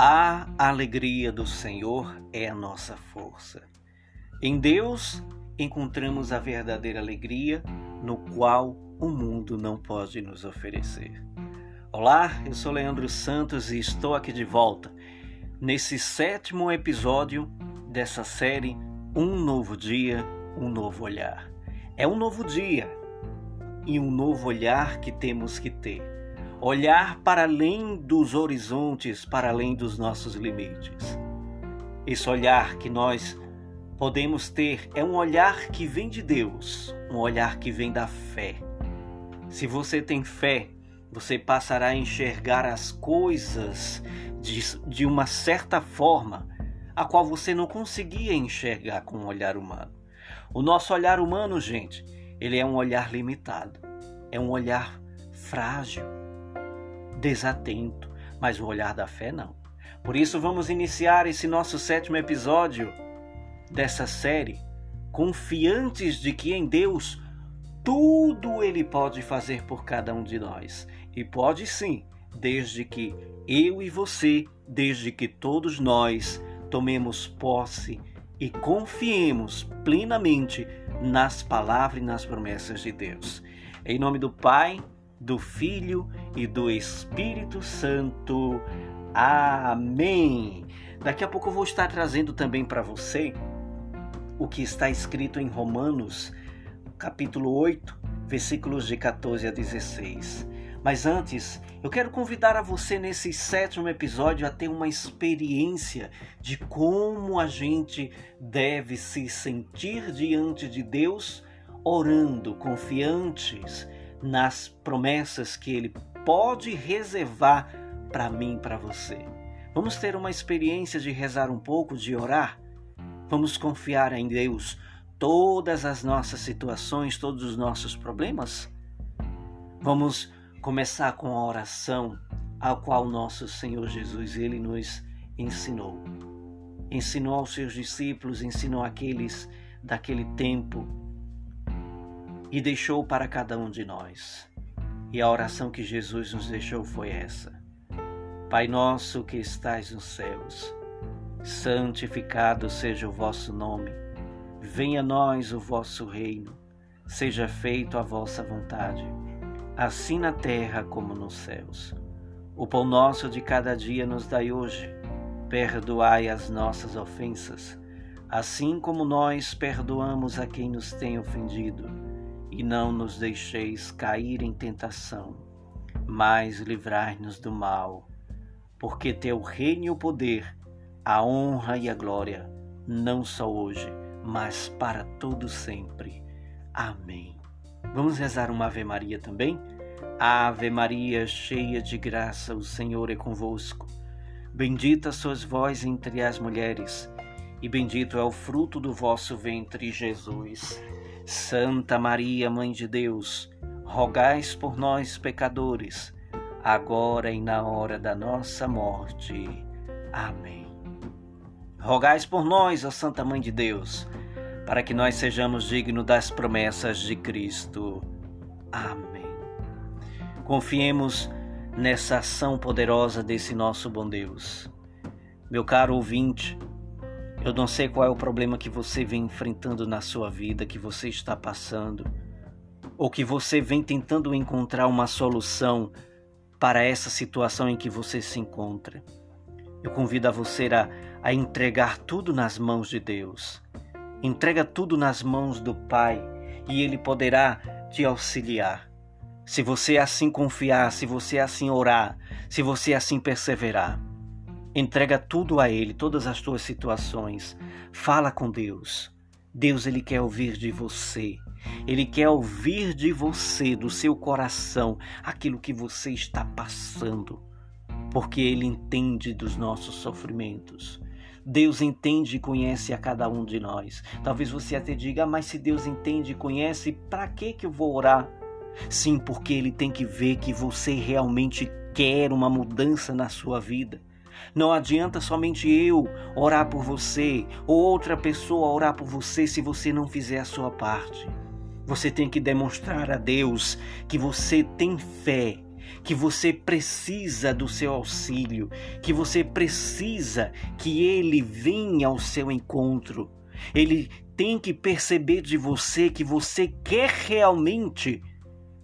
A alegria do Senhor é a nossa força. Em Deus encontramos a verdadeira alegria, no qual o mundo não pode nos oferecer. Olá, eu sou Leandro Santos e estou aqui de volta nesse sétimo episódio dessa série Um Novo Dia, Um Novo Olhar. É um novo dia e um novo olhar que temos que ter olhar para além dos horizontes, para além dos nossos limites. Esse olhar que nós podemos ter é um olhar que vem de Deus, um olhar que vem da fé. Se você tem fé, você passará a enxergar as coisas de, de uma certa forma, a qual você não conseguia enxergar com o olhar humano. O nosso olhar humano, gente, ele é um olhar limitado, é um olhar frágil desatento, mas o olhar da fé não. Por isso, vamos iniciar esse nosso sétimo episódio dessa série, confiantes de que em Deus tudo Ele pode fazer por cada um de nós. E pode sim, desde que eu e você, desde que todos nós tomemos posse e confiemos plenamente nas palavras e nas promessas de Deus. Em nome do Pai, do Filho e do Espírito Santo. Amém. Daqui a pouco eu vou estar trazendo também para você o que está escrito em Romanos, capítulo 8, versículos de 14 a 16. Mas antes, eu quero convidar a você nesse sétimo episódio a ter uma experiência de como a gente deve se sentir diante de Deus, orando, confiantes nas promessas que Ele pode reservar para mim e para você. Vamos ter uma experiência de rezar um pouco, de orar? Vamos confiar em Deus todas as nossas situações, todos os nossos problemas? Vamos começar com a oração a qual nosso Senhor Jesus ele nos ensinou. Ensinou aos seus discípulos, ensinou aqueles daquele tempo e deixou para cada um de nós. E a oração que Jesus nos deixou foi essa: Pai nosso que estais nos céus, santificado seja o vosso nome. Venha a nós o vosso reino. Seja feito a vossa vontade, assim na terra como nos céus. O pão nosso de cada dia nos dai hoje. Perdoai as nossas ofensas, assim como nós perdoamos a quem nos tem ofendido e não nos deixeis cair em tentação, mas livrai-nos do mal, porque teu reino e o poder, a honra e a glória, não só hoje, mas para todo sempre. Amém. Vamos rezar uma Ave Maria também? Ave Maria, cheia de graça, o Senhor é convosco. Bendita sois vós entre as mulheres, e bendito é o fruto do vosso ventre, Jesus. Santa Maria, Mãe de Deus, rogais por nós, pecadores, agora e na hora da nossa morte. Amém. Rogais por nós, ó Santa Mãe de Deus, para que nós sejamos dignos das promessas de Cristo. Amém. Confiemos nessa ação poderosa desse nosso bom Deus. Meu caro ouvinte, eu não sei qual é o problema que você vem enfrentando na sua vida, que você está passando, ou que você vem tentando encontrar uma solução para essa situação em que você se encontra. Eu convido a você a, a entregar tudo nas mãos de Deus. Entrega tudo nas mãos do Pai e Ele poderá te auxiliar. Se você assim confiar, se você assim orar, se você assim perseverar. Entrega tudo a Ele, todas as tuas situações. Fala com Deus. Deus ele quer ouvir de você. Ele quer ouvir de você, do seu coração, aquilo que você está passando, porque ele entende dos nossos sofrimentos. Deus entende e conhece a cada um de nós. Talvez você até diga, ah, mas se Deus entende e conhece, para que que eu vou orar? Sim, porque ele tem que ver que você realmente quer uma mudança na sua vida. Não adianta somente eu orar por você ou outra pessoa orar por você se você não fizer a sua parte. Você tem que demonstrar a Deus que você tem fé, que você precisa do seu auxílio, que você precisa que ele venha ao seu encontro. Ele tem que perceber de você que você quer realmente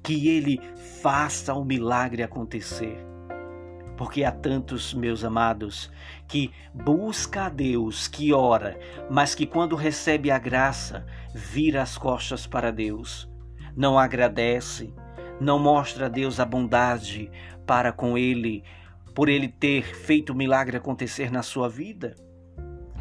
que ele faça o milagre acontecer. Porque há tantos, meus amados, que busca a Deus, que ora, mas que quando recebe a graça, vira as costas para Deus, não agradece, não mostra a Deus a bondade para com ele, por ele ter feito o milagre acontecer na sua vida.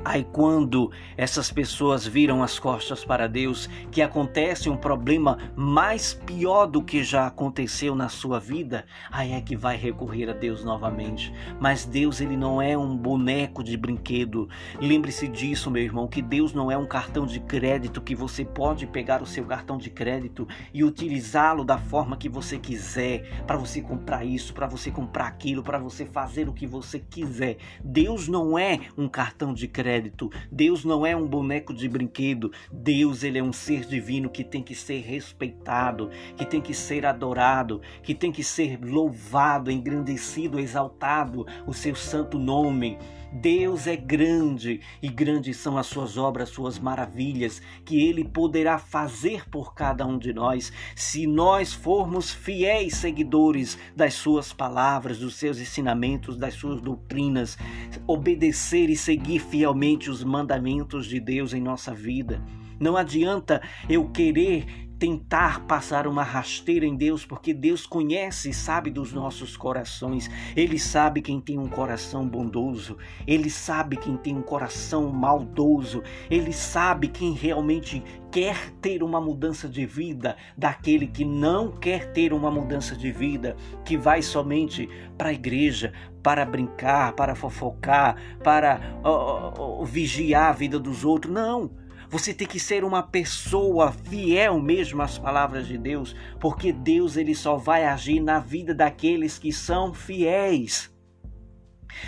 Aí quando essas pessoas viram as costas para Deus, que acontece um problema mais pior do que já aconteceu na sua vida, aí é que vai recorrer a Deus novamente. Mas Deus ele não é um boneco de brinquedo. Lembre-se disso, meu irmão, que Deus não é um cartão de crédito que você pode pegar o seu cartão de crédito e utilizá-lo da forma que você quiser, para você comprar isso, para você comprar aquilo, para você fazer o que você quiser. Deus não é um cartão de crédito crédito. Deus não é um boneco de brinquedo. Deus, ele é um ser divino que tem que ser respeitado, que tem que ser adorado, que tem que ser louvado, engrandecido, exaltado o seu santo nome. Deus é grande e grandes são as suas obras, suas maravilhas, que Ele poderá fazer por cada um de nós, se nós formos fiéis seguidores das Suas palavras, dos seus ensinamentos, das Suas doutrinas, obedecer e seguir fielmente os mandamentos de Deus em nossa vida. Não adianta eu querer tentar passar uma rasteira em Deus, porque Deus conhece e sabe dos nossos corações. Ele sabe quem tem um coração bondoso, ele sabe quem tem um coração maldoso, ele sabe quem realmente quer ter uma mudança de vida, daquele que não quer ter uma mudança de vida, que vai somente para a igreja, para brincar, para fofocar, para uh, uh, vigiar a vida dos outros. Não. Você tem que ser uma pessoa fiel mesmo às palavras de Deus, porque Deus ele só vai agir na vida daqueles que são fiéis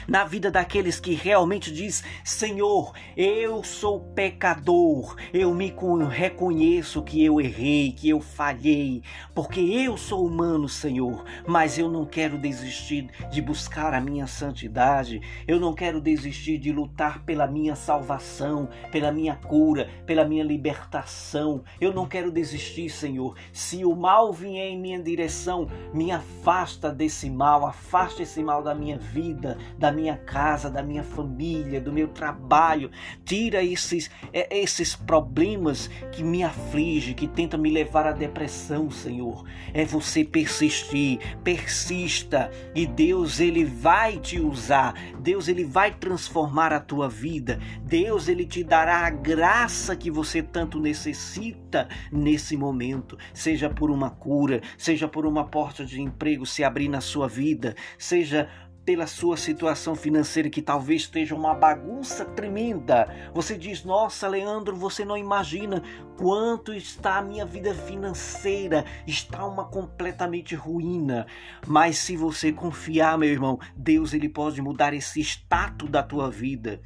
na vida daqueles que realmente diz: Senhor, eu sou pecador, eu me reconheço que eu errei, que eu falhei, porque eu sou humano, Senhor, mas eu não quero desistir de buscar a minha santidade, eu não quero desistir de lutar pela minha salvação, pela minha cura, pela minha libertação. Eu não quero desistir, Senhor. Se o mal vier em minha direção, me afasta desse mal, afasta esse mal da minha vida, da minha casa, da minha família, do meu trabalho. Tira esses, é, esses problemas que me afligem, que tentam me levar à depressão, Senhor. É você persistir, persista e Deus ele vai te usar. Deus ele vai transformar a tua vida. Deus ele te dará a graça que você tanto necessita nesse momento, seja por uma cura, seja por uma porta de emprego se abrir na sua vida, seja pela sua situação financeira que talvez esteja uma bagunça tremenda. Você diz: "Nossa, Leandro, você não imagina quanto está a minha vida financeira, está uma completamente ruína". Mas se você confiar, meu irmão, Deus ele pode mudar esse status da tua vida.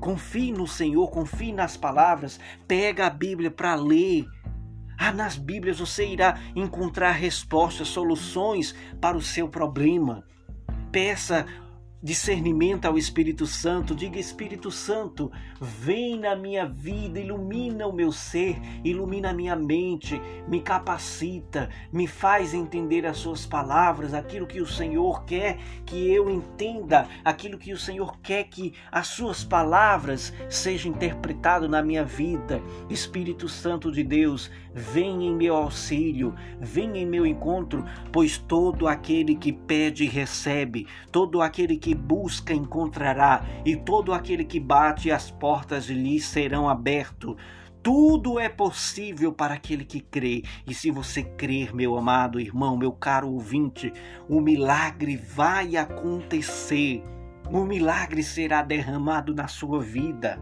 Confie no Senhor, confie nas palavras, pega a Bíblia para ler. Ah, nas Bíblias você irá encontrar respostas, soluções para o seu problema peça discernimento ao Espírito Santo, diga Espírito Santo, vem na minha vida, ilumina o meu ser, ilumina a minha mente, me capacita, me faz entender as suas palavras, aquilo que o Senhor quer que eu entenda, aquilo que o Senhor quer que as suas palavras sejam interpretado na minha vida. Espírito Santo de Deus, vem em meu auxílio, vem em meu encontro, pois todo aquele que pede recebe, todo aquele que busca encontrará, e todo aquele que bate as portas lhe serão abertas. Tudo é possível para aquele que crê. E se você crer, meu amado irmão, meu caro ouvinte, o milagre vai acontecer. O milagre será derramado na sua vida.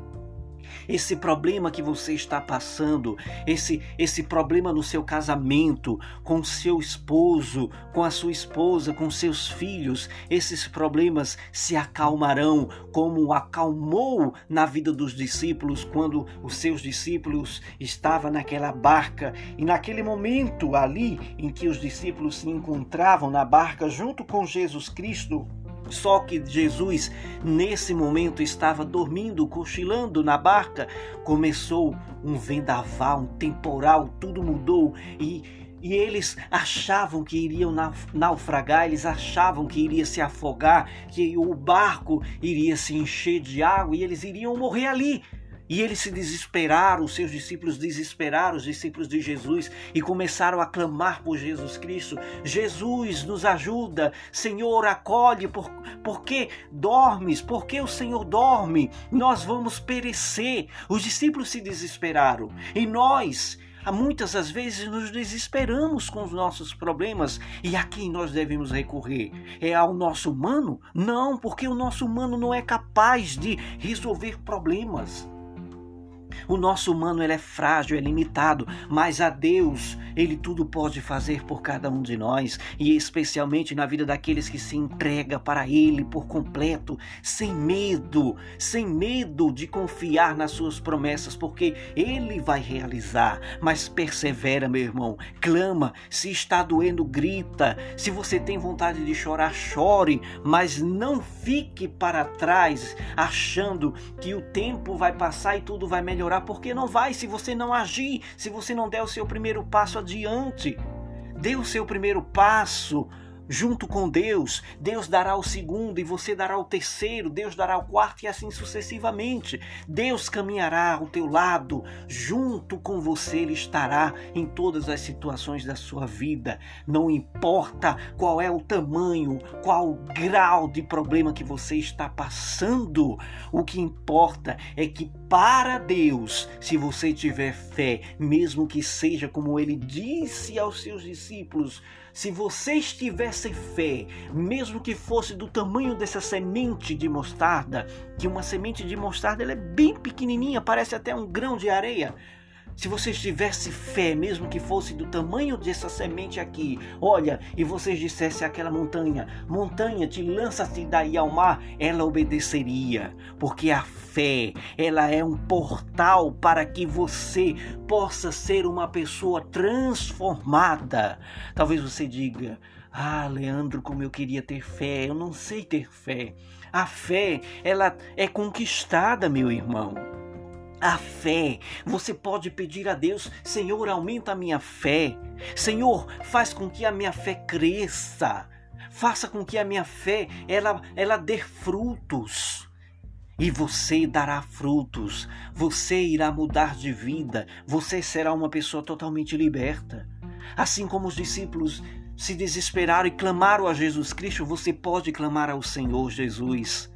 Esse problema que você está passando, esse esse problema no seu casamento, com seu esposo, com a sua esposa, com seus filhos, esses problemas se acalmarão como acalmou na vida dos discípulos quando os seus discípulos estavam naquela barca. E naquele momento ali em que os discípulos se encontravam na barca junto com Jesus Cristo, só que Jesus, nesse momento, estava dormindo, cochilando na barca. Começou um vendaval, um temporal, tudo mudou e, e eles achavam que iriam naufragar, eles achavam que iria se afogar, que o barco iria se encher de água e eles iriam morrer ali. E eles se desesperaram, os seus discípulos desesperaram, os discípulos de Jesus, e começaram a clamar por Jesus Cristo: Jesus, nos ajuda, Senhor, acolhe, por, por que dormes? Por que o Senhor dorme? Nós vamos perecer. Os discípulos se desesperaram, e nós, Muitas das vezes nos desesperamos com os nossos problemas e a quem nós devemos recorrer? É ao nosso humano? Não, porque o nosso humano não é capaz de resolver problemas. O nosso humano ele é frágil, é limitado, mas a Deus ele tudo pode fazer por cada um de nós e especialmente na vida daqueles que se entrega para Ele por completo, sem medo, sem medo de confiar nas suas promessas, porque Ele vai realizar. Mas persevera, meu irmão, clama. Se está doendo, grita. Se você tem vontade de chorar, chore, mas não fique para trás achando que o tempo vai passar e tudo vai melhorar, porque não vai se você não agir, se você não der o seu primeiro passo adiante. Dê o seu primeiro passo junto com Deus. Deus dará o segundo e você dará o terceiro, Deus dará o quarto e assim sucessivamente. Deus caminhará ao teu lado, junto com você ele estará em todas as situações da sua vida. Não importa qual é o tamanho, qual o grau de problema que você está passando, o que importa é que para Deus, se você tiver fé, mesmo que seja como ele disse aos seus discípulos, se vocês tivessem fé, mesmo que fosse do tamanho dessa semente de mostarda, que uma semente de mostarda ela é bem pequenininha, parece até um grão de areia, se vocês tivessem fé, mesmo que fosse do tamanho dessa semente aqui, olha, e vocês dissessem àquela montanha: montanha, te lança-te daí ao mar, ela obedeceria, porque a fé, ela é um portal para que você possa ser uma pessoa transformada. Talvez você diga: ah, Leandro, como eu queria ter fé, eu não sei ter fé. A fé, ela é conquistada, meu irmão a fé. Você pode pedir a Deus: Senhor, aumenta a minha fé. Senhor, faz com que a minha fé cresça. Faça com que a minha fé ela, ela dê frutos. E você dará frutos. Você irá mudar de vida. Você será uma pessoa totalmente liberta. Assim como os discípulos se desesperaram e clamaram a Jesus Cristo, você pode clamar ao Senhor Jesus.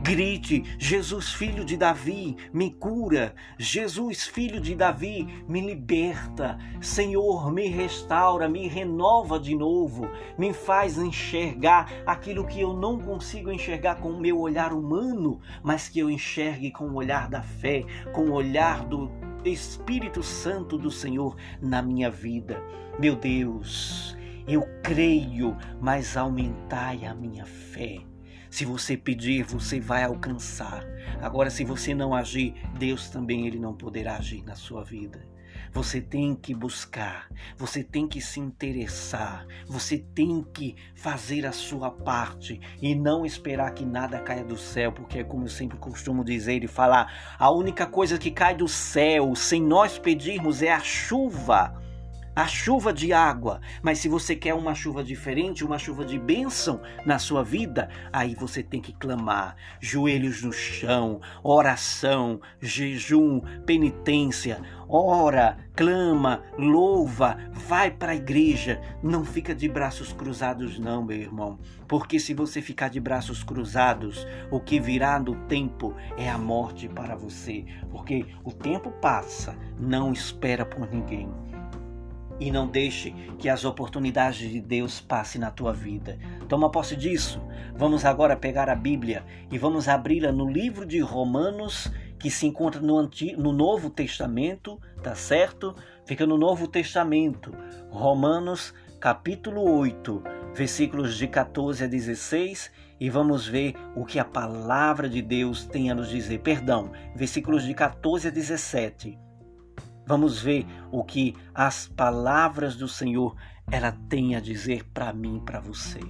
Grite: Jesus, filho de Davi, me cura. Jesus, filho de Davi, me liberta. Senhor, me restaura, me renova de novo, me faz enxergar aquilo que eu não consigo enxergar com o meu olhar humano, mas que eu enxergue com o olhar da fé, com o olhar do Espírito Santo do Senhor na minha vida. Meu Deus, eu creio, mas aumentai a minha fé. Se você pedir, você vai alcançar. Agora, se você não agir, Deus também ele não poderá agir na sua vida. Você tem que buscar, você tem que se interessar, você tem que fazer a sua parte e não esperar que nada caia do céu, porque é como eu sempre costumo dizer e falar: a única coisa que cai do céu sem nós pedirmos é a chuva a chuva de água. Mas se você quer uma chuva diferente, uma chuva de bênção na sua vida, aí você tem que clamar, joelhos no chão, oração, jejum, penitência. Ora, clama, louva, vai para a igreja. Não fica de braços cruzados, não, meu irmão. Porque se você ficar de braços cruzados, o que virá no tempo é a morte para você. Porque o tempo passa, não espera por ninguém e não deixe que as oportunidades de Deus passem na tua vida. Toma posse disso. Vamos agora pegar a Bíblia e vamos abri-la no livro de Romanos, que se encontra no, Antigo, no Novo Testamento, tá certo? Fica no Novo Testamento, Romanos capítulo 8, versículos de 14 a 16, e vamos ver o que a palavra de Deus tem a nos dizer. Perdão, versículos de 14 a 17. Vamos ver o que as palavras do Senhor ela tem a dizer para mim, para você.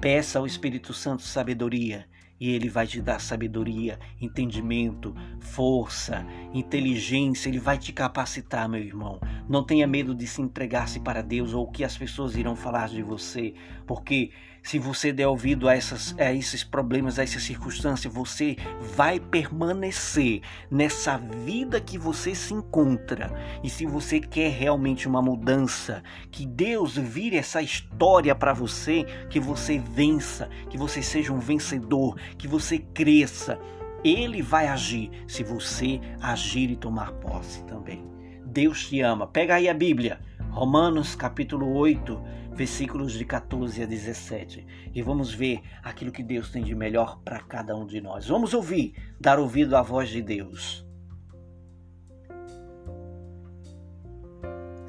Peça ao Espírito Santo sabedoria e ele vai te dar sabedoria, entendimento, força, inteligência, ele vai te capacitar, meu irmão. Não tenha medo de se entregar-se para Deus ou o que as pessoas irão falar de você, porque se você der ouvido a, essas, a esses problemas, a essas circunstâncias, você vai permanecer nessa vida que você se encontra. E se você quer realmente uma mudança, que Deus vire essa história para você, que você vença, que você seja um vencedor, que você cresça. Ele vai agir se você agir e tomar posse também. Deus te ama. Pega aí a Bíblia, Romanos capítulo 8 versículos de 14 a 17. E vamos ver aquilo que Deus tem de melhor para cada um de nós. Vamos ouvir, dar ouvido à voz de Deus.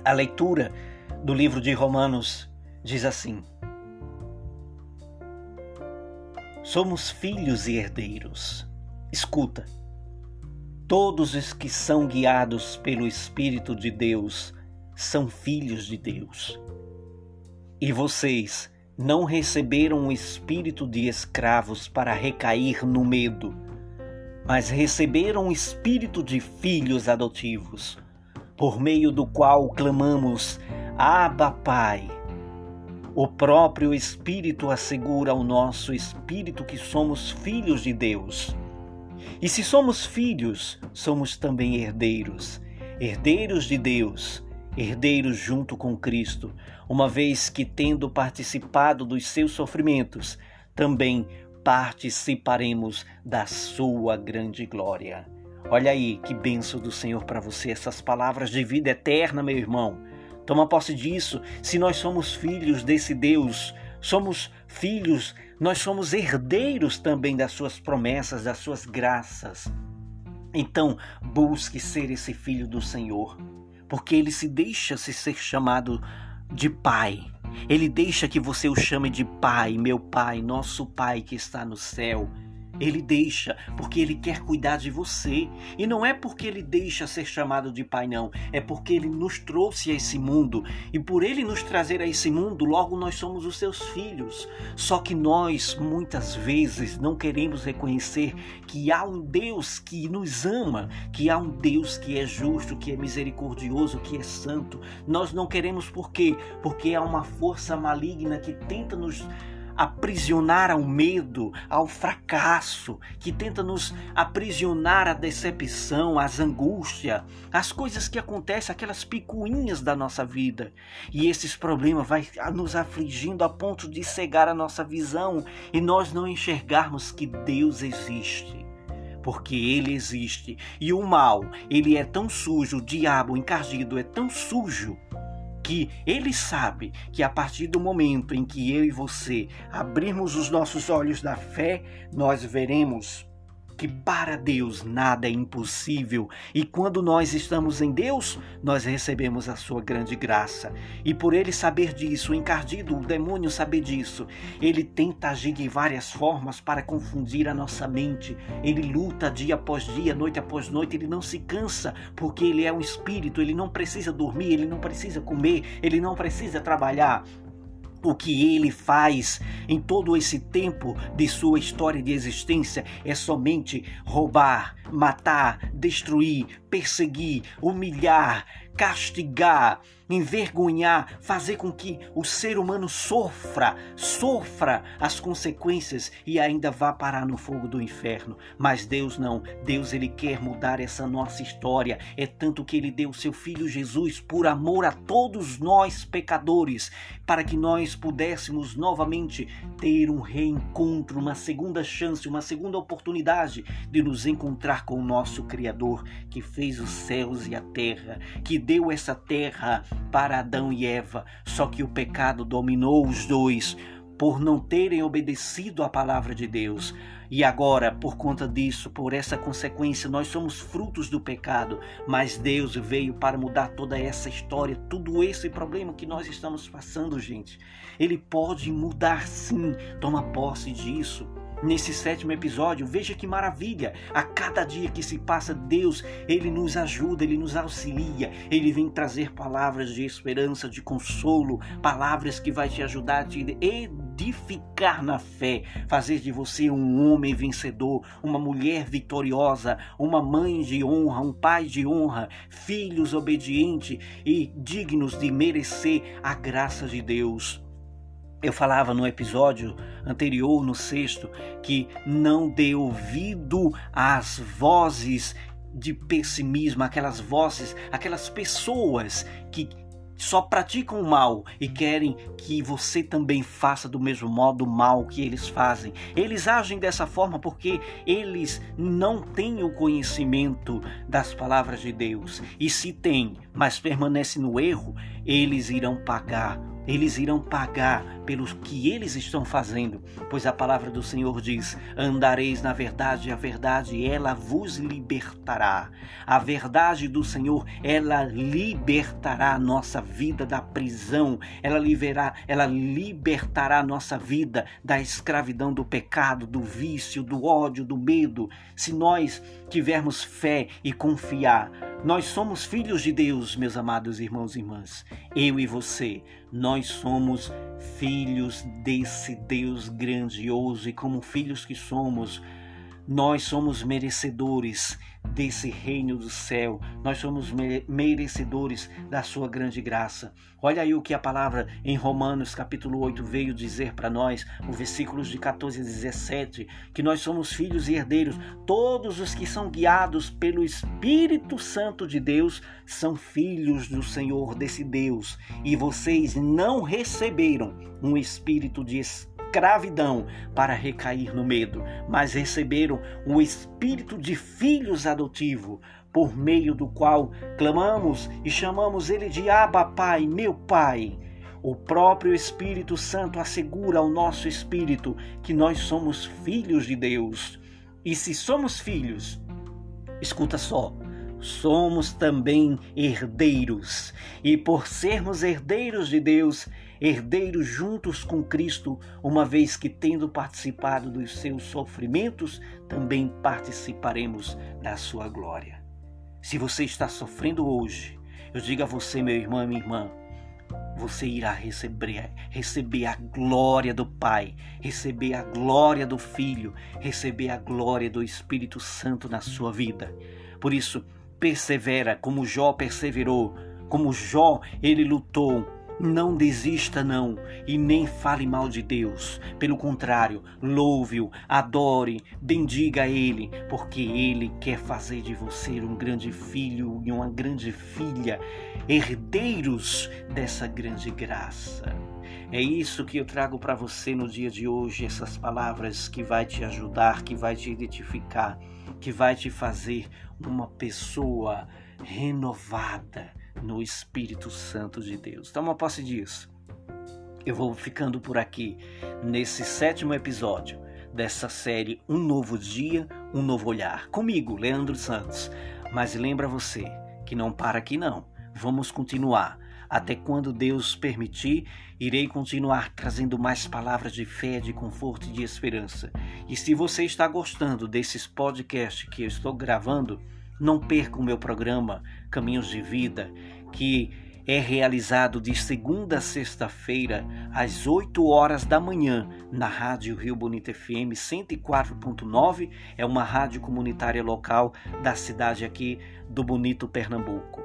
A leitura do livro de Romanos diz assim: Somos filhos e herdeiros. Escuta. Todos os que são guiados pelo Espírito de Deus são filhos de Deus. E vocês não receberam o espírito de escravos para recair no medo, mas receberam o espírito de filhos adotivos, por meio do qual clamamos: Abba, Pai. O próprio Espírito assegura ao nosso espírito que somos filhos de Deus. E se somos filhos, somos também herdeiros, herdeiros de Deus herdeiros junto com Cristo, uma vez que, tendo participado dos seus sofrimentos, também participaremos da sua grande glória. Olha aí que benção do Senhor para você, essas palavras de vida eterna, meu irmão. Toma posse disso. Se nós somos filhos desse Deus, somos filhos, nós somos herdeiros também das suas promessas, das suas graças. Então, busque ser esse filho do Senhor porque ele se deixa se ser chamado de pai. Ele deixa que você o chame de pai, meu pai, nosso pai que está no céu. Ele deixa porque ele quer cuidar de você. E não é porque ele deixa ser chamado de pai, não. É porque ele nos trouxe a esse mundo. E por ele nos trazer a esse mundo, logo nós somos os seus filhos. Só que nós, muitas vezes, não queremos reconhecer que há um Deus que nos ama, que há um Deus que é justo, que é misericordioso, que é santo. Nós não queremos por quê? Porque há uma força maligna que tenta nos aprisionar ao medo, ao fracasso, que tenta nos aprisionar à decepção, às angústias, às coisas que acontecem, aquelas picuinhas da nossa vida. E esses problemas vai nos afligindo a ponto de cegar a nossa visão e nós não enxergarmos que Deus existe porque ele existe. E o mal, ele é tão sujo, o diabo encardido é tão sujo que ele sabe que a partir do momento em que eu e você abrirmos os nossos olhos da fé, nós veremos que para Deus nada é impossível e quando nós estamos em Deus, nós recebemos a sua grande graça. E por ele saber disso, o encardido, o demônio saber disso, ele tenta agir de várias formas para confundir a nossa mente. Ele luta dia após dia, noite após noite, ele não se cansa, porque ele é um espírito, ele não precisa dormir, ele não precisa comer, ele não precisa trabalhar o que ele faz em todo esse tempo de sua história de existência é somente roubar, matar, destruir, perseguir, humilhar, castigar, envergonhar, fazer com que o ser humano sofra, sofra as consequências e ainda vá parar no fogo do inferno. Mas Deus não, Deus ele quer mudar essa nossa história. É tanto que ele deu o seu filho Jesus por amor a todos nós pecadores, para que nós pudéssemos novamente ter um reencontro, uma segunda chance, uma segunda oportunidade de nos encontrar com o nosso criador que fez os céus e a terra, que deu essa terra para Adão e Eva, só que o pecado dominou os dois. por não terem obedecido à palavra de Deus. E agora, por conta disso, por essa consequência, nós somos frutos do pecado. Mas Deus veio para mudar toda essa história, todo esse problema que nós estamos passando, gente. Ele pode mudar sim. Toma posse disso nesse sétimo episódio. Veja que maravilha! A cada dia que se passa, Deus, ele nos ajuda, ele nos auxilia, ele vem trazer palavras de esperança, de consolo, palavras que vai te ajudar a te edificar na fé, fazer de você um homem vencedor, uma mulher vitoriosa, uma mãe de honra, um pai de honra, filhos obedientes e dignos de merecer a graça de Deus. Eu falava no episódio anterior, no sexto, que não dê ouvido às vozes de pessimismo, aquelas vozes, aquelas pessoas que só praticam o mal e querem que você também faça do mesmo modo o mal que eles fazem. Eles agem dessa forma porque eles não têm o conhecimento das palavras de Deus. E se têm, mas permanecem no erro, eles irão pagar eles irão pagar pelo que eles estão fazendo, pois a palavra do Senhor diz: Andareis na verdade, a verdade ela vos libertará. A verdade do Senhor, ela libertará a nossa vida da prisão, ela liberará, ela libertará a nossa vida da escravidão do pecado, do vício, do ódio, do medo. Se nós tivermos fé e confiar, nós somos filhos de Deus, meus amados irmãos e irmãs. Eu e você, nós somos filhos desse Deus grandioso e, como filhos que somos, nós somos merecedores desse reino do céu. Nós somos merecedores da sua grande graça. Olha aí o que a palavra em Romanos capítulo 8 veio dizer para nós, os versículos de 14 a 17, que nós somos filhos e herdeiros. Todos os que são guiados pelo Espírito Santo de Deus são filhos do Senhor desse Deus. E vocês não receberam um espírito de escravidão para recair no medo, mas receberam o espírito de filhos adotivo, por meio do qual clamamos e chamamos ele de Abba Pai, meu Pai. O próprio Espírito Santo assegura ao nosso espírito que nós somos filhos de Deus. E se somos filhos, escuta só, somos também herdeiros. E por sermos herdeiros de Deus, herdeiros juntos com Cristo, uma vez que, tendo participado dos seus sofrimentos, também participaremos da sua glória. Se você está sofrendo hoje, eu digo a você, meu irmão e minha irmã, você irá receber, receber a glória do Pai, receber a glória do Filho, receber a glória do Espírito Santo na sua vida. Por isso, persevera como Jó perseverou, como Jó ele lutou não desista, não, e nem fale mal de Deus. Pelo contrário, louve-o, adore, bendiga Ele, porque Ele quer fazer de você um grande filho e uma grande filha, herdeiros dessa grande graça. É isso que eu trago para você no dia de hoje, essas palavras que vai te ajudar, que vai te identificar, que vai te fazer uma pessoa renovada no Espírito Santo de Deus. Toma posse disso. Eu vou ficando por aqui nesse sétimo episódio dessa série Um Novo Dia, Um Novo Olhar. Comigo, Leandro Santos. Mas lembra você que não para aqui não. Vamos continuar. Até quando Deus permitir, irei continuar trazendo mais palavras de fé, de conforto e de esperança. E se você está gostando desses podcasts que eu estou gravando, não perca o meu programa Caminhos de Vida, que é realizado de segunda a sexta-feira, às 8 horas da manhã, na Rádio Rio Bonito FM 104.9. É uma rádio comunitária local da cidade aqui do Bonito Pernambuco.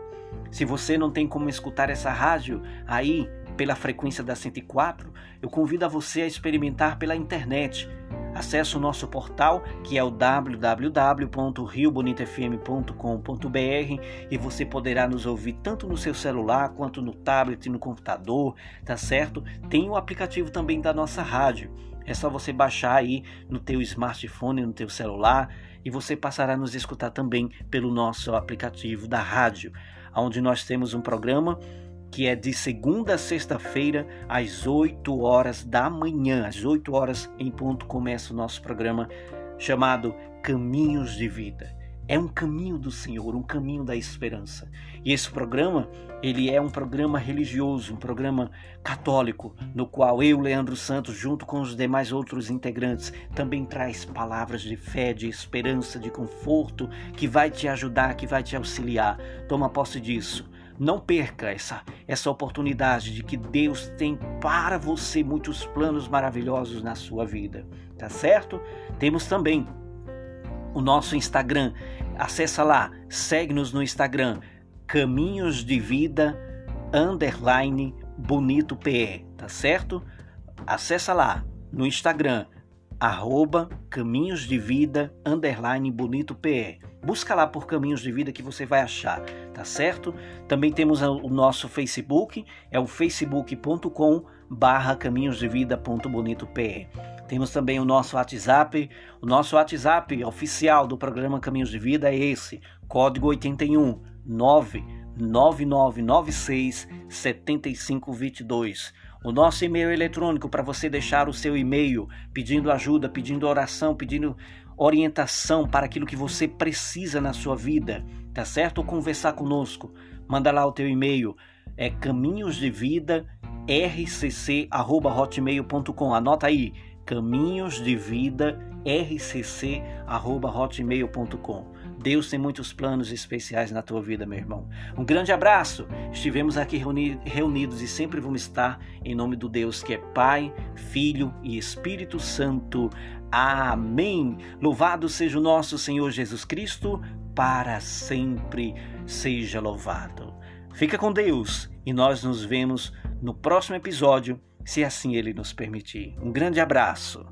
Se você não tem como escutar essa rádio aí pela frequência da 104, eu convido a você a experimentar pela internet Acesse o nosso portal que é o www.riobonitofm.com.br e você poderá nos ouvir tanto no seu celular quanto no tablet e no computador, tá certo? Tem o aplicativo também da nossa rádio. É só você baixar aí no teu smartphone, no teu celular e você passará a nos escutar também pelo nosso aplicativo da rádio, onde nós temos um programa que é de segunda a sexta-feira, às 8 horas da manhã. Às 8 horas em ponto começa o nosso programa chamado Caminhos de Vida. É um caminho do Senhor, um caminho da esperança. E esse programa, ele é um programa religioso, um programa católico, no qual eu, Leandro Santos, junto com os demais outros integrantes, também traz palavras de fé, de esperança, de conforto, que vai te ajudar, que vai te auxiliar. Toma posse disso. Não perca essa, essa oportunidade de que Deus tem para você muitos planos maravilhosos na sua vida, tá certo? Temos também o nosso Instagram. Acessa lá, segue-nos no Instagram, Caminhos de Vida underline bonito PE, tá certo? Acessa lá no Instagram, arroba Caminhos de Vida underline bonito PE. Busca lá por Caminhos de Vida que você vai achar, tá certo? Também temos o nosso Facebook, é o facebook.com barra caminhos de vida.bonito.pe. Temos também o nosso WhatsApp. O nosso WhatsApp oficial do programa Caminhos de Vida é esse: código 81 99996 7522. O nosso e-mail eletrônico para você deixar o seu e-mail pedindo ajuda, pedindo oração, pedindo orientação para aquilo que você precisa na sua vida, tá certo? Ou conversar conosco. Manda lá o teu e-mail, é caminhos. Anota aí, caminhos. Deus tem muitos planos especiais na tua vida, meu irmão. Um grande abraço. Estivemos aqui reuni reunidos e sempre vamos estar em nome do Deus que é Pai, Filho e Espírito Santo. Amém. Louvado seja o nosso Senhor Jesus Cristo, para sempre seja louvado. Fica com Deus e nós nos vemos no próximo episódio, se assim ele nos permitir. Um grande abraço.